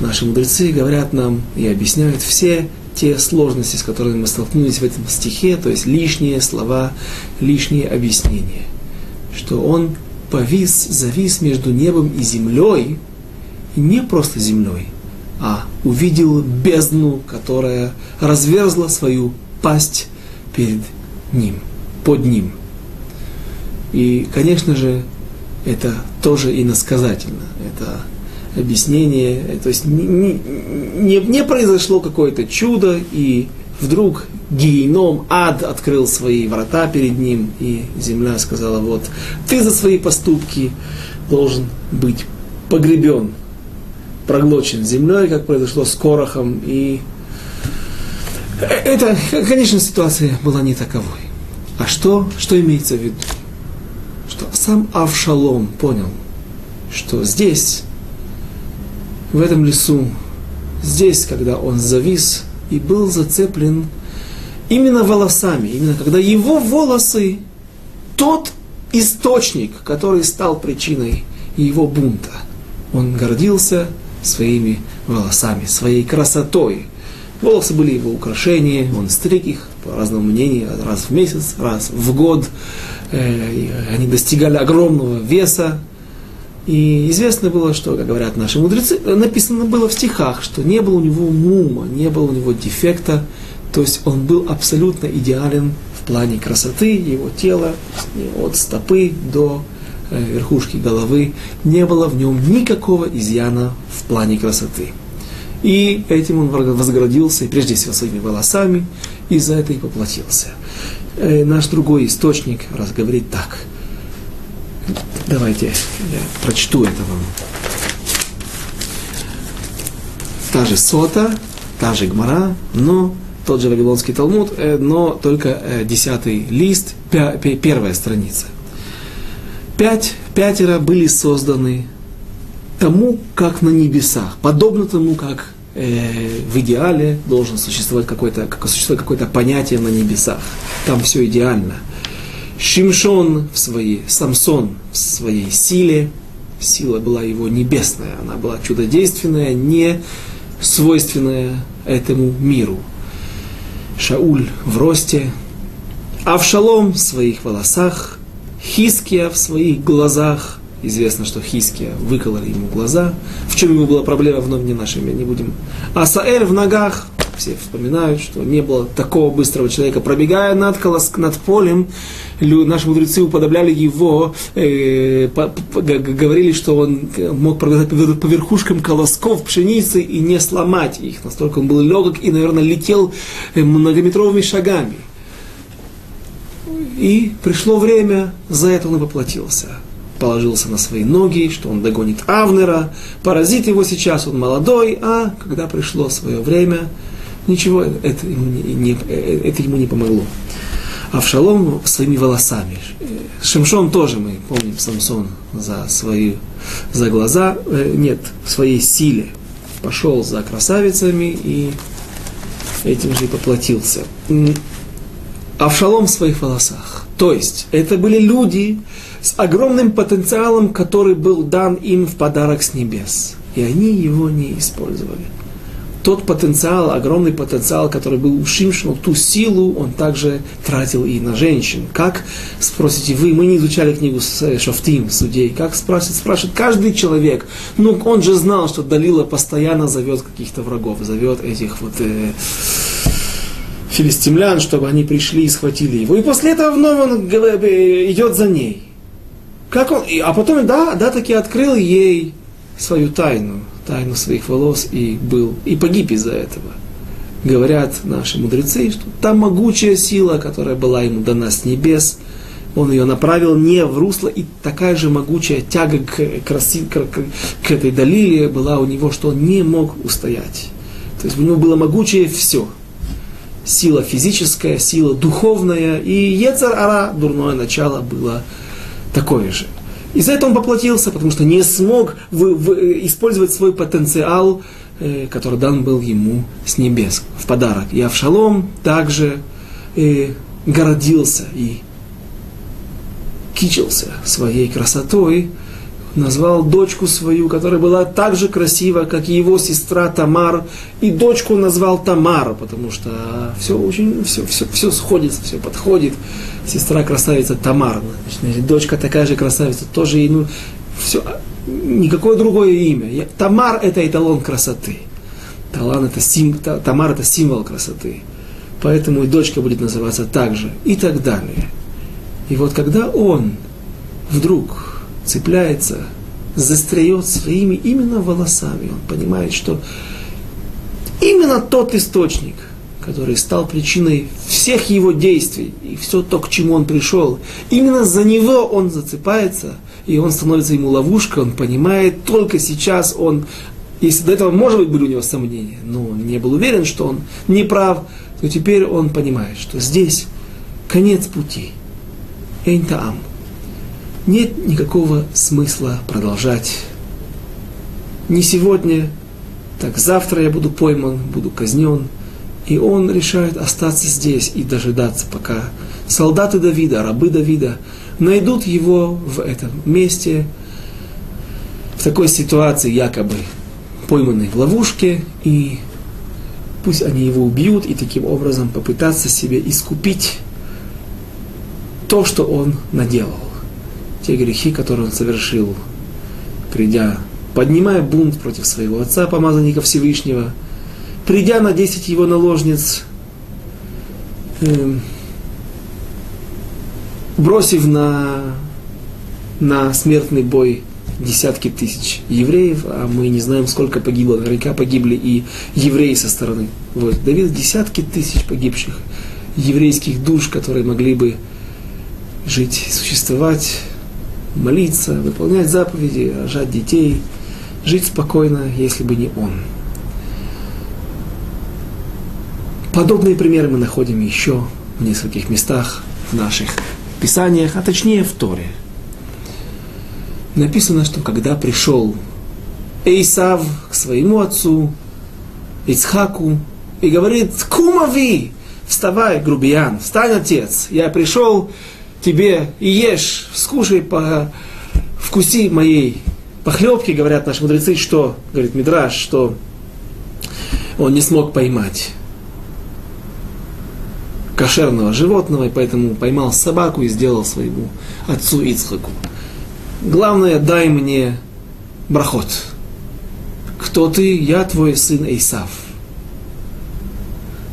наши мудрецы говорят нам и объясняют все те сложности, с которыми мы столкнулись в этом стихе, то есть лишние слова, лишние объяснения. Что он повис, завис между небом и землей, и не просто землей, а увидел бездну, которая разверзла свою пасть перед ним, под ним. И, конечно же, это тоже иносказательно. Это объяснение, то есть не, не, не произошло какое-то чудо, и вдруг геном, ад открыл свои врата перед ним, и земля сказала, вот, ты за свои поступки должен быть погребен, проглочен землей, как произошло с Корохом, и это, конечно, ситуация была не таковой. А что, что имеется в виду? Что сам Авшалом понял, что здесь в этом лесу, здесь, когда он завис и был зацеплен именно волосами, именно когда его волосы, тот источник, который стал причиной его бунта, он гордился своими волосами, своей красотой. Волосы были его украшения, он стриг их, по разному мнению, раз в месяц, раз в год. Э, они достигали огромного веса, и известно было, что, как говорят наши мудрецы, написано было в стихах, что не было у него мума, не было у него дефекта, то есть он был абсолютно идеален в плане красоты его тела, от стопы до э, верхушки головы, не было в нем никакого изъяна в плане красоты. И этим он возгордился, прежде всего своими волосами, и за это и поплатился. Э, наш другой источник раз говорит так – Давайте я прочту это вам. Та же сота, та же гмара, но тот же Вавилонский Талмуд, э, но только э, десятый лист, первая страница. Пять, пятеро были созданы тому, как на небесах, подобно тому, как э, в идеале должен существовать какое-то, как существует какое-то понятие на небесах. Там все идеально. Шимшон в своей, Самсон в своей силе, сила была его небесная, она была чудодейственная, не свойственная этому миру. Шауль в росте, Авшалом в своих волосах, Хиския в своих глазах. Известно, что Хиския выкололи ему глаза. В чем ему была проблема, вновь не нашими, не будем. Асаэль в ногах, все вспоминают, что не было такого быстрого человека. Пробегая над, колос, над полем, наши мудрецы уподобляли его, э, по, по, говорили, что он мог пробегать по верхушкам колосков пшеницы и не сломать их. Настолько он был легок и, наверное, летел э, многометровыми шагами. И пришло время, за это он и поплатился положился на свои ноги, что он догонит Авнера, поразит его сейчас, он молодой, а когда пришло свое время, Ничего это ему не, это ему не помогло. Авшалом своими волосами. Шимшон тоже мы помним Самсон за свои за глаза, э, нет, в своей силе пошел за красавицами и этим же и поплатился. Авшалом в своих волосах. То есть, это были люди с огромным потенциалом, который был дан им в подарок с небес. И они его не использовали тот потенциал, огромный потенциал, который был у Шимшина, ту силу он также тратил и на женщин. Как, спросите вы, мы не изучали книгу с Шафтим, судей, как спрашивает, спрашивает каждый человек. Ну, он же знал, что Далила постоянно зовет каких-то врагов, зовет этих вот э, филистимлян, чтобы они пришли и схватили его. И после этого вновь он э, идет за ней. Как он, а потом, да, да, таки открыл ей свою тайну тайну своих волос и был, и погиб из-за этого. говорят наши мудрецы, что та могучая сила, которая была ему дана с небес, он ее направил не в русло, и такая же могучая тяга к, краси, к, к, к этой Далиле была у него, что он не мог устоять. То есть у него было могучее все. Сила физическая, сила духовная, и Ецар-Ара, дурное начало, было такое же. Из-за этого он поплатился, потому что не смог в, в, использовать свой потенциал, э, который дан был ему с небес в подарок. И Авшалом также э, гордился и кичился своей красотой, назвал дочку свою, которая была так же красива, как и его сестра Тамар, и дочку назвал Тамар, потому что все очень, все, все, все сходится, все подходит. Сестра красавица Тамар, значит, дочка такая же красавица, тоже ей, ну, все, никакое другое имя. Тамар это эталон красоты. Талан это сим, Тамар это символ красоты. Поэтому и дочка будет называться так же. И так далее. И вот когда он вдруг цепляется, застряет своими именно волосами, он понимает, что именно тот источник, который стал причиной всех его действий и все то, к чему он пришел, именно за него он зацепается, и он становится ему ловушкой, он понимает, только сейчас он, если до этого, может быть, были у него сомнения, но он не был уверен, что он не прав, то теперь он понимает, что здесь конец пути – Эйнтаам. Нет никакого смысла продолжать. Не сегодня, так завтра я буду пойман, буду казнен. И он решает остаться здесь и дожидаться, пока солдаты Давида, рабы Давида найдут его в этом месте, в такой ситуации якобы пойманный в ловушке, и пусть они его убьют и таким образом попытаться себе искупить то, что он наделал, те грехи, которые он совершил, придя, поднимая бунт против своего отца, помазанника Всевышнего, придя на десять его наложниц, э, бросив на, на смертный бой десятки тысяч евреев, а мы не знаем, сколько погибло, наверняка погибли и евреи со стороны. Вот. Давид десятки тысяч погибших еврейских душ, которые могли бы жить, существовать, молиться, выполнять заповеди, рожать детей, жить спокойно, если бы не он. Подобные примеры мы находим еще в нескольких местах в наших писаниях, а точнее в Торе. Написано, что когда пришел Эйсав к своему отцу, Ицхаку, и говорит, Кумави, вставай, грубиян, встань, отец, я пришел тебе и ешь, скушай, по, вкуси моей похлебки, говорят наши мудрецы, что, говорит Мидраш, что он не смог поймать кошерного животного, и поэтому поймал собаку и сделал своему отцу Ицхаку. Главное, дай мне брахот. Кто ты? Я твой сын Эйсав.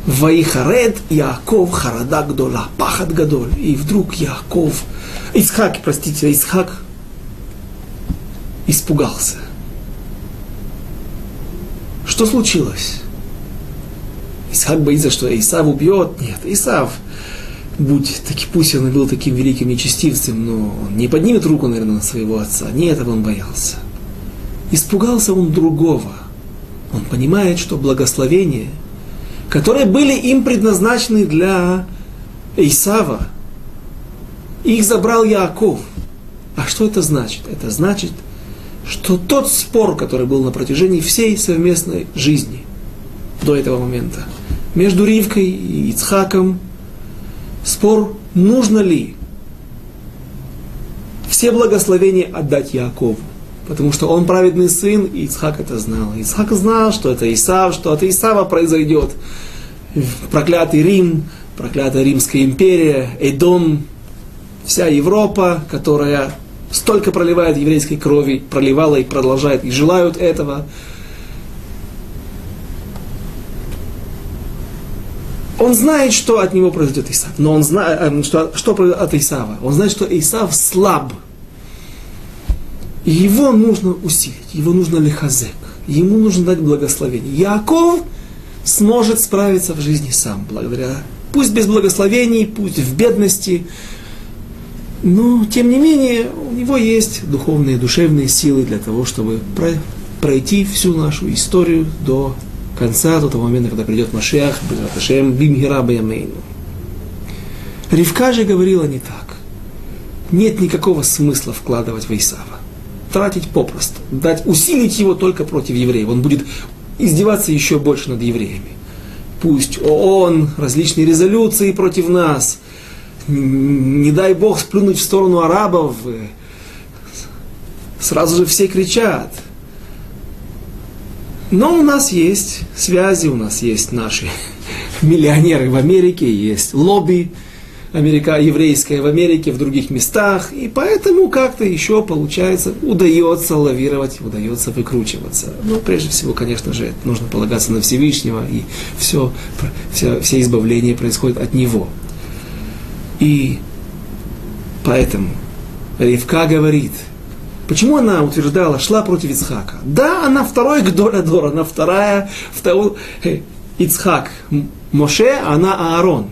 Ваихаред Яаков Харада Гдола, пахат Гадоль. И вдруг Яаков, Исхак, простите, Исхак испугался. Что случилось? Исхак боится, что Исав убьет. Нет, Исав, будь таки, пусть он и был таким великим нечестивцем, но он не поднимет руку, наверное, на своего отца. Не этого он боялся. Испугался он другого. Он понимает, что благословение – которые были им предназначены для Исава. Их забрал Яаков. А что это значит? Это значит, что тот спор, который был на протяжении всей совместной жизни до этого момента, между Ривкой и Ицхаком, спор, нужно ли все благословения отдать Яакову. Потому что он праведный сын, и Ицхак это знал. Ицхак знал, что это Исав, что от Исава произойдет проклятый Рим, проклятая Римская империя, Эдом, вся Европа, которая столько проливает еврейской крови, проливала и продолжает, и желают этого. Он знает, что от него произойдет Исав, но он знает, э, что, что от Исава. Он знает, что Исав слаб. Его нужно усилить, его нужно лихазек, ему нужно дать благословение. Яков сможет справиться в жизни сам, благодаря, пусть без благословений, пусть в бедности, но, тем не менее, у него есть духовные, душевные силы для того, чтобы пройти всю нашу историю до конца, до того момента, когда придет Машиах, Бим Бимгира Баямейну. Ривка же говорила не так. Нет никакого смысла вкладывать в Исава. Тратить попросту. Дать, усилить его только против евреев. Он будет издеваться еще больше над евреями. Пусть ООН, различные резолюции против нас. Не дай Бог сплюнуть в сторону арабов. Сразу же все кричат. Но у нас есть связи, у нас есть наши миллионеры в Америке, есть лобби Америка, еврейское в Америке, в других местах, и поэтому как-то еще получается, удается лавировать, удается выкручиваться. Но прежде всего, конечно же, нужно полагаться на Всевышнего, и все, все, все избавления происходят от Него. И поэтому Ривка говорит – Почему она утверждала, шла против Ицхака? Да, она второй Гдорадор, она вторая, второй э, Ицхак Моше, а она Аарон.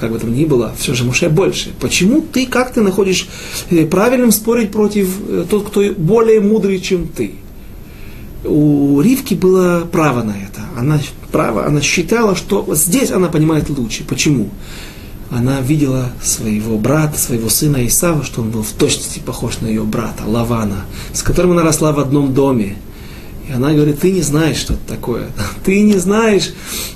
Как бы там ни было, все же Моше больше. Почему ты, как ты находишь э, правильным спорить против э, тот, кто более мудрый, чем ты? У Ривки было право на это. Она, право, она считала, что здесь она понимает лучше. Почему? она видела своего брата, своего сына Исава, что он был в точности похож на ее брата, Лавана, с которым она росла в одном доме. И она говорит, ты не знаешь, что это такое. Ты не знаешь,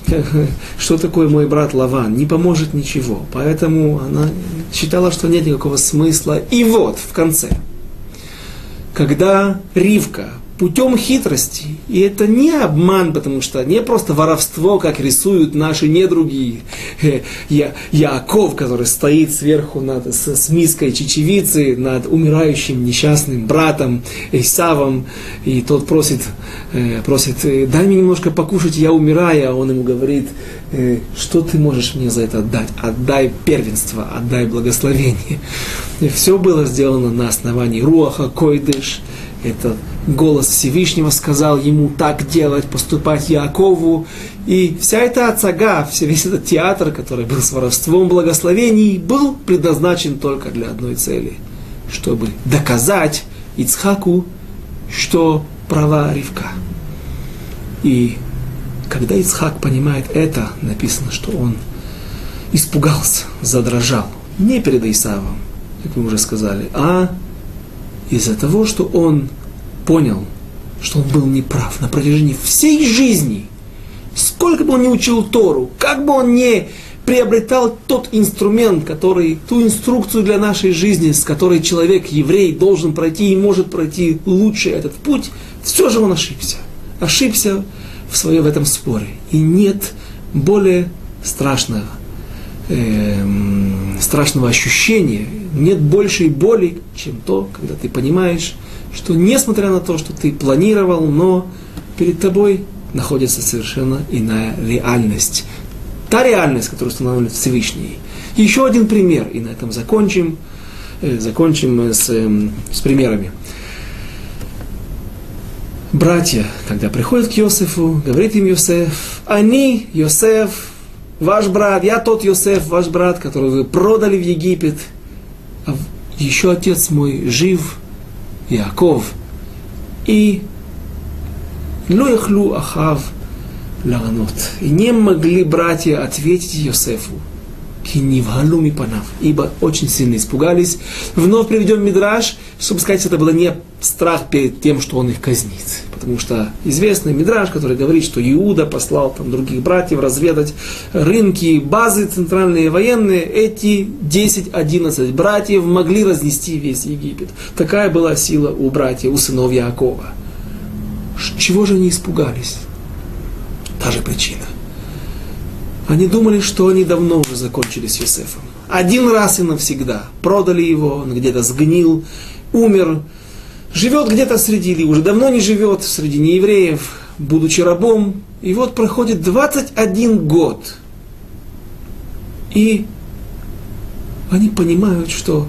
что такое мой брат Лаван. Не поможет ничего. Поэтому она считала, что нет никакого смысла. И вот, в конце, когда Ривка путем хитрости. И это не обман, потому что не просто воровство, как рисуют наши недруги. Э, я, Яков, который стоит сверху над, с, с миской чечевицы над умирающим несчастным братом Исавом, и тот просит, э, просит, «Э, дай мне немножко покушать, я умираю, а он ему говорит, что ты можешь мне за это отдать? Отдай первенство, отдай благословение. И все было сделано на основании Руаха Койдыш, это голос Всевышнего сказал ему так делать, поступать Якову. И вся эта ацага, весь этот театр, который был с воровством благословений, был предназначен только для одной цели, чтобы доказать Ицхаку, что права Ривка. И когда Ицхак понимает это, написано, что он испугался, задрожал. Не перед Исавом, как мы уже сказали, а из-за того, что он понял, что он был неправ на протяжении всей жизни. Сколько бы он ни учил Тору, как бы он ни приобретал тот инструмент, который, ту инструкцию для нашей жизни, с которой человек, еврей, должен пройти и может пройти лучше этот путь, все же он ошибся. Ошибся в своем в этом споре. И нет более страшного, э, страшного ощущения, нет большей боли, чем то, когда ты понимаешь, что несмотря на то, что ты планировал, но перед тобой находится совершенно иная реальность. Та реальность, которую устанавливает Всевышний. Еще один пример, и на этом закончим. Э, закончим с, эм, с примерами. Братья, когда приходят к Йосефу, говорит им Йосеф, они, Йосеф, ваш брат, я тот Йосеф, ваш брат, которого вы продали в Египет, еще отец мой жив, Яков, и Лоехлю Ахав Ларанот. И не могли братья ответить Йосефу. Кинивгалу мипанав, ибо очень сильно испугались. Вновь приведем Мидраж, чтобы сказать, это было не страх перед тем, что он их казнит. Потому что известный Мидраж, который говорит, что Иуда послал там других братьев разведать рынки, базы центральные военные, эти 10-11 братьев могли разнести весь Египет. Такая была сила у братьев, у сынов Якова. Чего же они испугались? Та же причина. Они думали, что они давно уже закончили с Юсефом. Один раз и навсегда. Продали его, он где-то сгнил, умер. Живет где-то среди, уже давно не живет, среди неевреев, будучи рабом. И вот проходит 21 год. И они понимают, что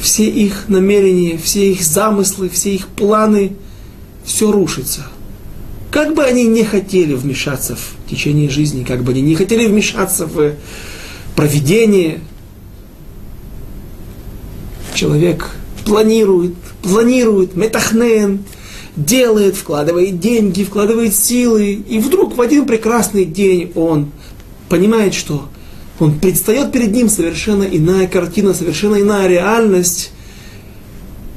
все их намерения, все их замыслы, все их планы, все рушится. Как бы они не хотели вмешаться в течение жизни, как бы они не хотели вмешаться в проведение, человек планирует, планирует, метахнен, делает, вкладывает деньги, вкладывает силы, и вдруг в один прекрасный день он понимает, что он предстает перед ним совершенно иная картина, совершенно иная реальность,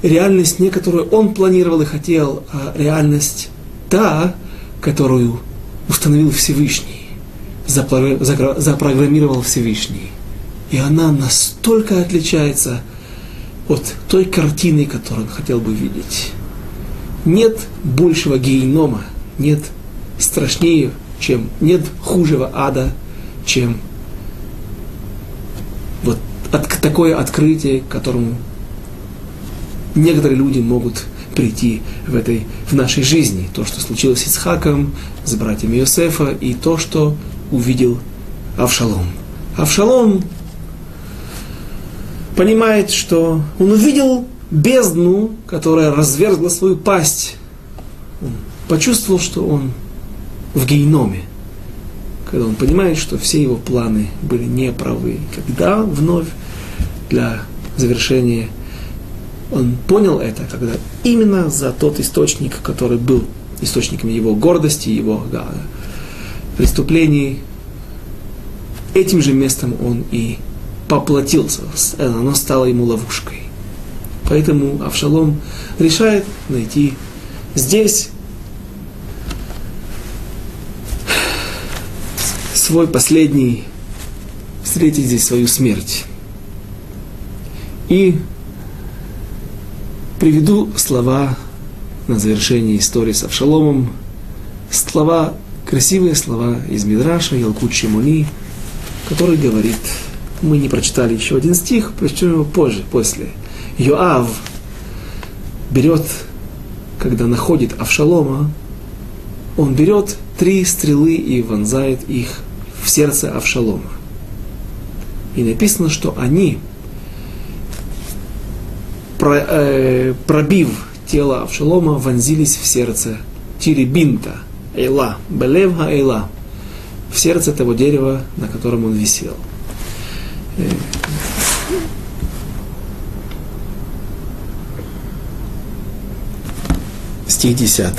реальность не которую он планировал и хотел, а реальность та, которую установил Всевышний, запрограммировал Всевышний. И она настолько отличается от той картины, которую он хотел бы видеть. Нет большего гейнома, нет страшнее, чем, нет хужего ада, чем вот от, такое открытие, которому некоторые люди могут прийти в, этой, в нашей жизни. То, что случилось с Исхаком, с братьями Иосифа, и то, что увидел Авшалом. Авшалом понимает, что он увидел бездну, которая развергла свою пасть. Он почувствовал, что он в гейноме. Когда он понимает, что все его планы были неправы. Когда вновь для завершения он понял это, когда именно за тот источник, который был источником его гордости, его преступлений, этим же местом он и поплатился. Оно стало ему ловушкой. Поэтому Авшалом решает найти здесь свой последний, встретить здесь свою смерть. И приведу слова на завершение истории с Авшаломом. Слова, красивые слова из Мидраша, Ялкут Шимуни, который говорит, мы не прочитали еще один стих, прочтем его позже, после. Йоав берет, когда находит Авшалома, он берет три стрелы и вонзает их в сердце Авшалома. И написано, что они Э, пробив тело Авшалома, вонзились в сердце Тирибинта, Эйла, Белевга Эйла, в сердце того дерева, на котором он висел. Стих 10.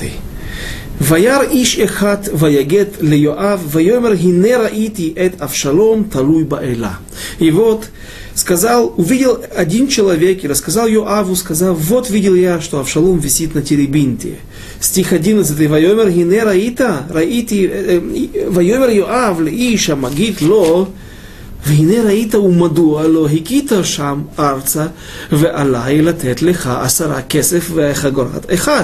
Ваяр иш эхат ваягет леоав, вайомер гинера ити эт Авшалом талуй баэла. И вот сказал, увидел один человек и рассказал Йоаву, сказав, вот видел я, что Авшалом висит на теребинте. Стих 11. Вайомер гине раита, раити, вайомер Йоав לאישה מגיד לו, והנה ראית ומדוע לא הכית שם ארצה, ועליי לתת לך עשרה כסף וחגורת אחד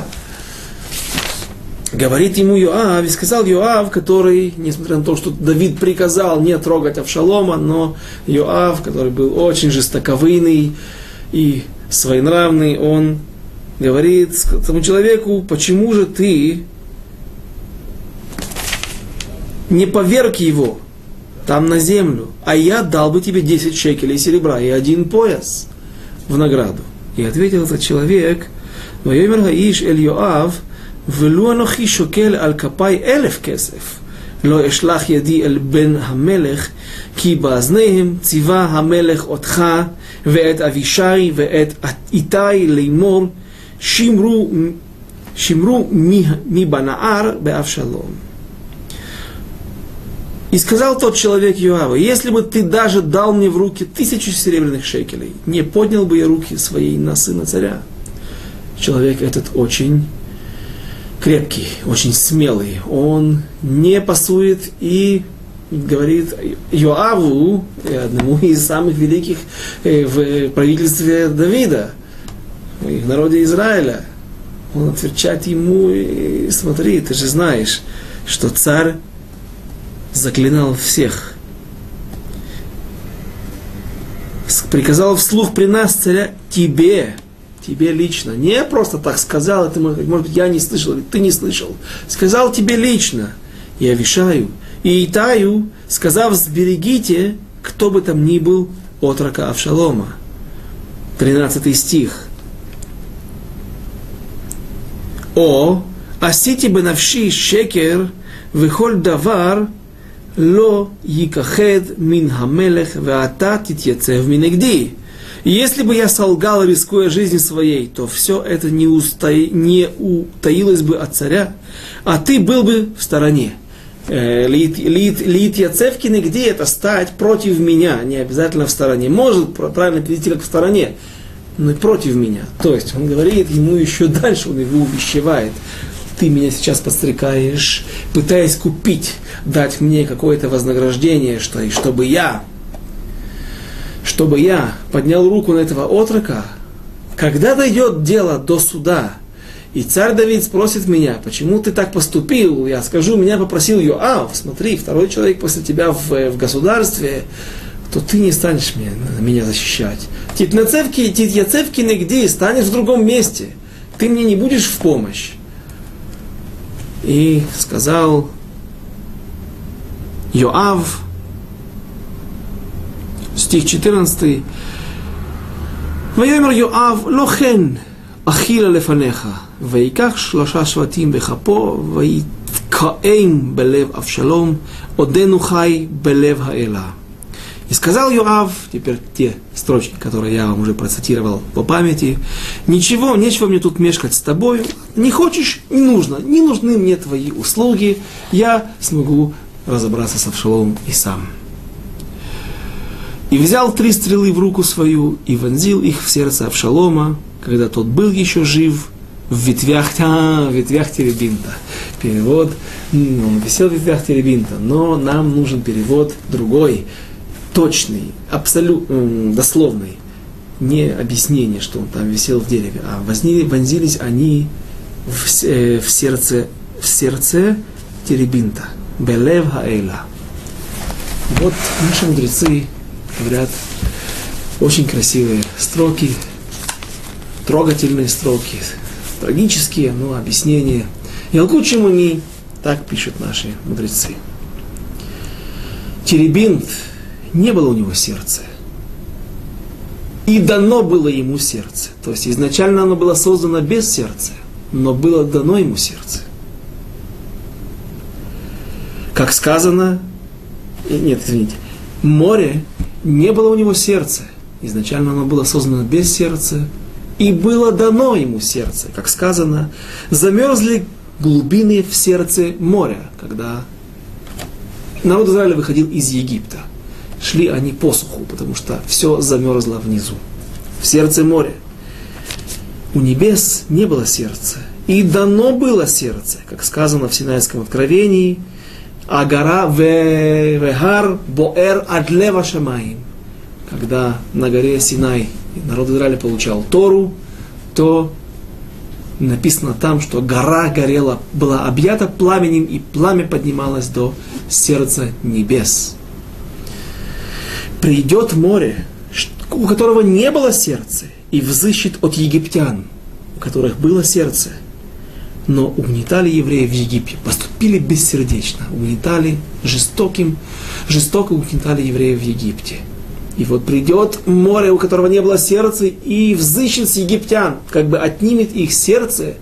говорит ему Йоав, и сказал Йоав, который, несмотря на то, что Давид приказал не трогать Авшалома, но Йоав, который был очень жестоковыйный и своенравный, он говорит этому человеку, почему же ты не поверг его там на землю, а я дал бы тебе 10 шекелей серебра и один пояс в награду. И ответил этот человек, Вайомер Гаиш Эль Йоав – ולו אנוכי שוקל על כפיי אלף כסף, לא אשלח ידי אל בן המלך, כי באזניהם ציווה המלך אותך ואת אבישי ואת איתי לאמור, שמרו, שמרו מבנער באבשלום. И сказал тот человек Юава, если бы ты даже дал мне в руки тысячу серебряных шекелей, не поднял бы я руки своей на сына царя. Человек этот очень крепкий, очень смелый. Он не пасует и говорит Йоаву, одному из самых великих э, в правительстве Давида, в народе Израиля. Он отвечает ему, смотри, ты же знаешь, что царь заклинал всех. Приказал вслух при нас царя тебе, тебе лично. Не просто так сказал, это может быть, я не слышал, или ты не слышал. Сказал тебе лично. Я вешаю. И Итаю, сказав, сберегите, кто бы там ни был, отрока Авшалома. 13 стих. О, Асити бенавши шекер, вихоль давар, ло якахед мин хамелех, веата титьяцев минегди. Если бы я солгал, рискуя жизнью своей, то все это не, устай, не утаилось бы от царя, а ты был бы в стороне. Э, лит, лит, лит Яцевкины, где это стать против меня, не обязательно в стороне. Может правильно перейти как в стороне, но и против меня. То есть он говорит ему еще дальше, он его увещевает. Ты меня сейчас подстрекаешь, пытаясь купить, дать мне какое-то вознаграждение, что, и чтобы я чтобы я поднял руку на этого отрока, когда дойдет дело до суда, и царь Давид спросит меня, почему ты так поступил, я скажу, меня попросил Йоав, смотри, второй человек после тебя в, в государстве, то ты не станешь меня, меня защищать. Титнацевки, титьяцевки нигде, станешь в другом месте. Ты мне не будешь в помощь. И сказал Йоав, стих 14. ויאמר יואב, לא כן אכילה לפניך, ויקח שלושה שבטים בכפו, ויתקעם בלב אבשלום, עודנו חי בלב האלה. И сказал Юав, теперь те строчки, которые я вам уже процитировал по памяти, ничего, нечего мне тут мешкать с тобой, не хочешь, не нужно, не нужны мне твои услуги, я смогу разобраться с Авшаломом и сам. И взял три стрелы в руку свою и вонзил их в сердце Авшалома, когда тот был еще жив, в ветвях, а, в ветвях теребинта. Перевод, он висел в ветвях теребинта, но нам нужен перевод другой, точный, абсолютно дословный. Не объяснение, что он там висел в дереве, а вонзились они в, э, в сердце, в сердце теребинта. Белев Хаэла. Вот наши мудрецы говорят, очень красивые строки, трогательные строки, трагические, но объяснения. Ялкут Чимуни, так пишут наши мудрецы. Теребинт, не было у него сердца. И дано было ему сердце. То есть изначально оно было создано без сердца, но было дано ему сердце. Как сказано, нет, извините, море не было у него сердца. Изначально оно было создано без сердца, и было дано ему сердце, как сказано, замерзли глубины в сердце моря, когда народ Израиля выходил из Египта. Шли они по суху, потому что все замерзло внизу, в сердце моря. У небес не было сердца, и дано было сердце, как сказано в Синайском откровении – а гора Вегар Боэр Адлева Шамаим. Когда на горе Синай народ Израиля получал Тору, то написано там, что гора горела, была объята пламенем, и пламя поднималось до сердца небес. Придет море, у которого не было сердца, и взыщет от египтян, у которых было сердце – но угнетали евреев в Египте, поступили бессердечно, угнетали жестоким, жестоко угнетали евреев в Египте. И вот придет море, у которого не было сердца, и взыщет с египтян, как бы отнимет их сердце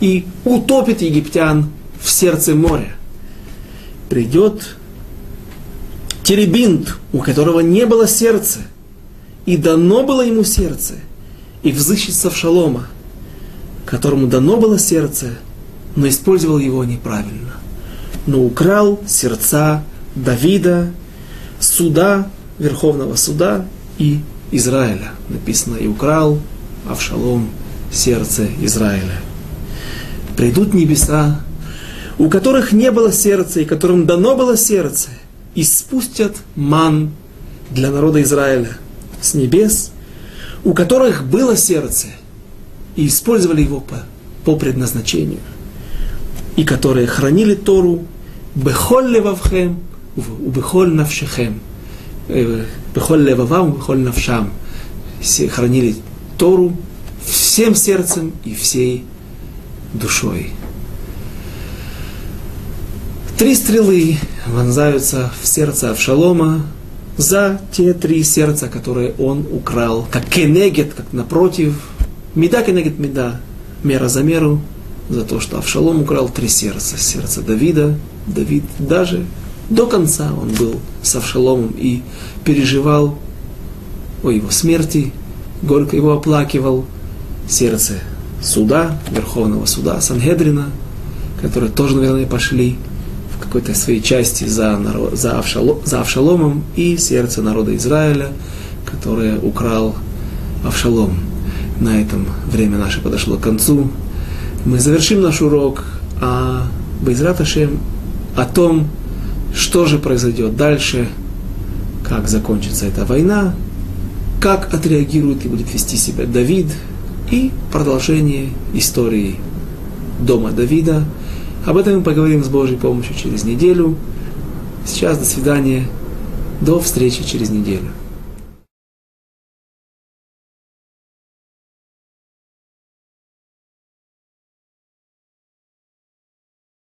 и утопит египтян в сердце моря. Придет теребинт, у которого не было сердца, и дано было ему сердце, и взыщет с Авшалома, которому дано было сердце, но использовал его неправильно. Но украл сердца Давида, суда, Верховного суда и Израиля. Написано, и украл Авшалом сердце Израиля. Придут небеса, у которых не было сердца, и которым дано было сердце, и спустят ман для народа Израиля с небес, у которых было сердце – и использовали его по, по предназначению, и которые хранили Тору бехоль левавхем, бехоль навшехем, э, бехоль левавам, бехоль навшам, хранили Тору всем сердцем и всей душой. Три стрелы вонзаются в сердце Авшалома за те три сердца, которые он украл, как кенегет, как напротив, Меда кенегет меда, мера за меру, за то, что Авшалом украл три сердца. Сердце Давида. Давид даже до конца он был с Авшаломом и переживал о его смерти, горько его оплакивал. Сердце суда, Верховного суда, Сангедрина, которые тоже, наверное, пошли в какой-то своей части за, народ, за, Авшало, за Авшаломом, и сердце народа Израиля, которое украл Авшалом. На этом время наше подошло к концу. Мы завершим наш урок о Байзрат о том, что же произойдет дальше, как закончится эта война, как отреагирует и будет вести себя Давид, и продолжение истории дома Давида. Об этом мы поговорим с Божьей помощью через неделю. Сейчас до свидания. До встречи через неделю.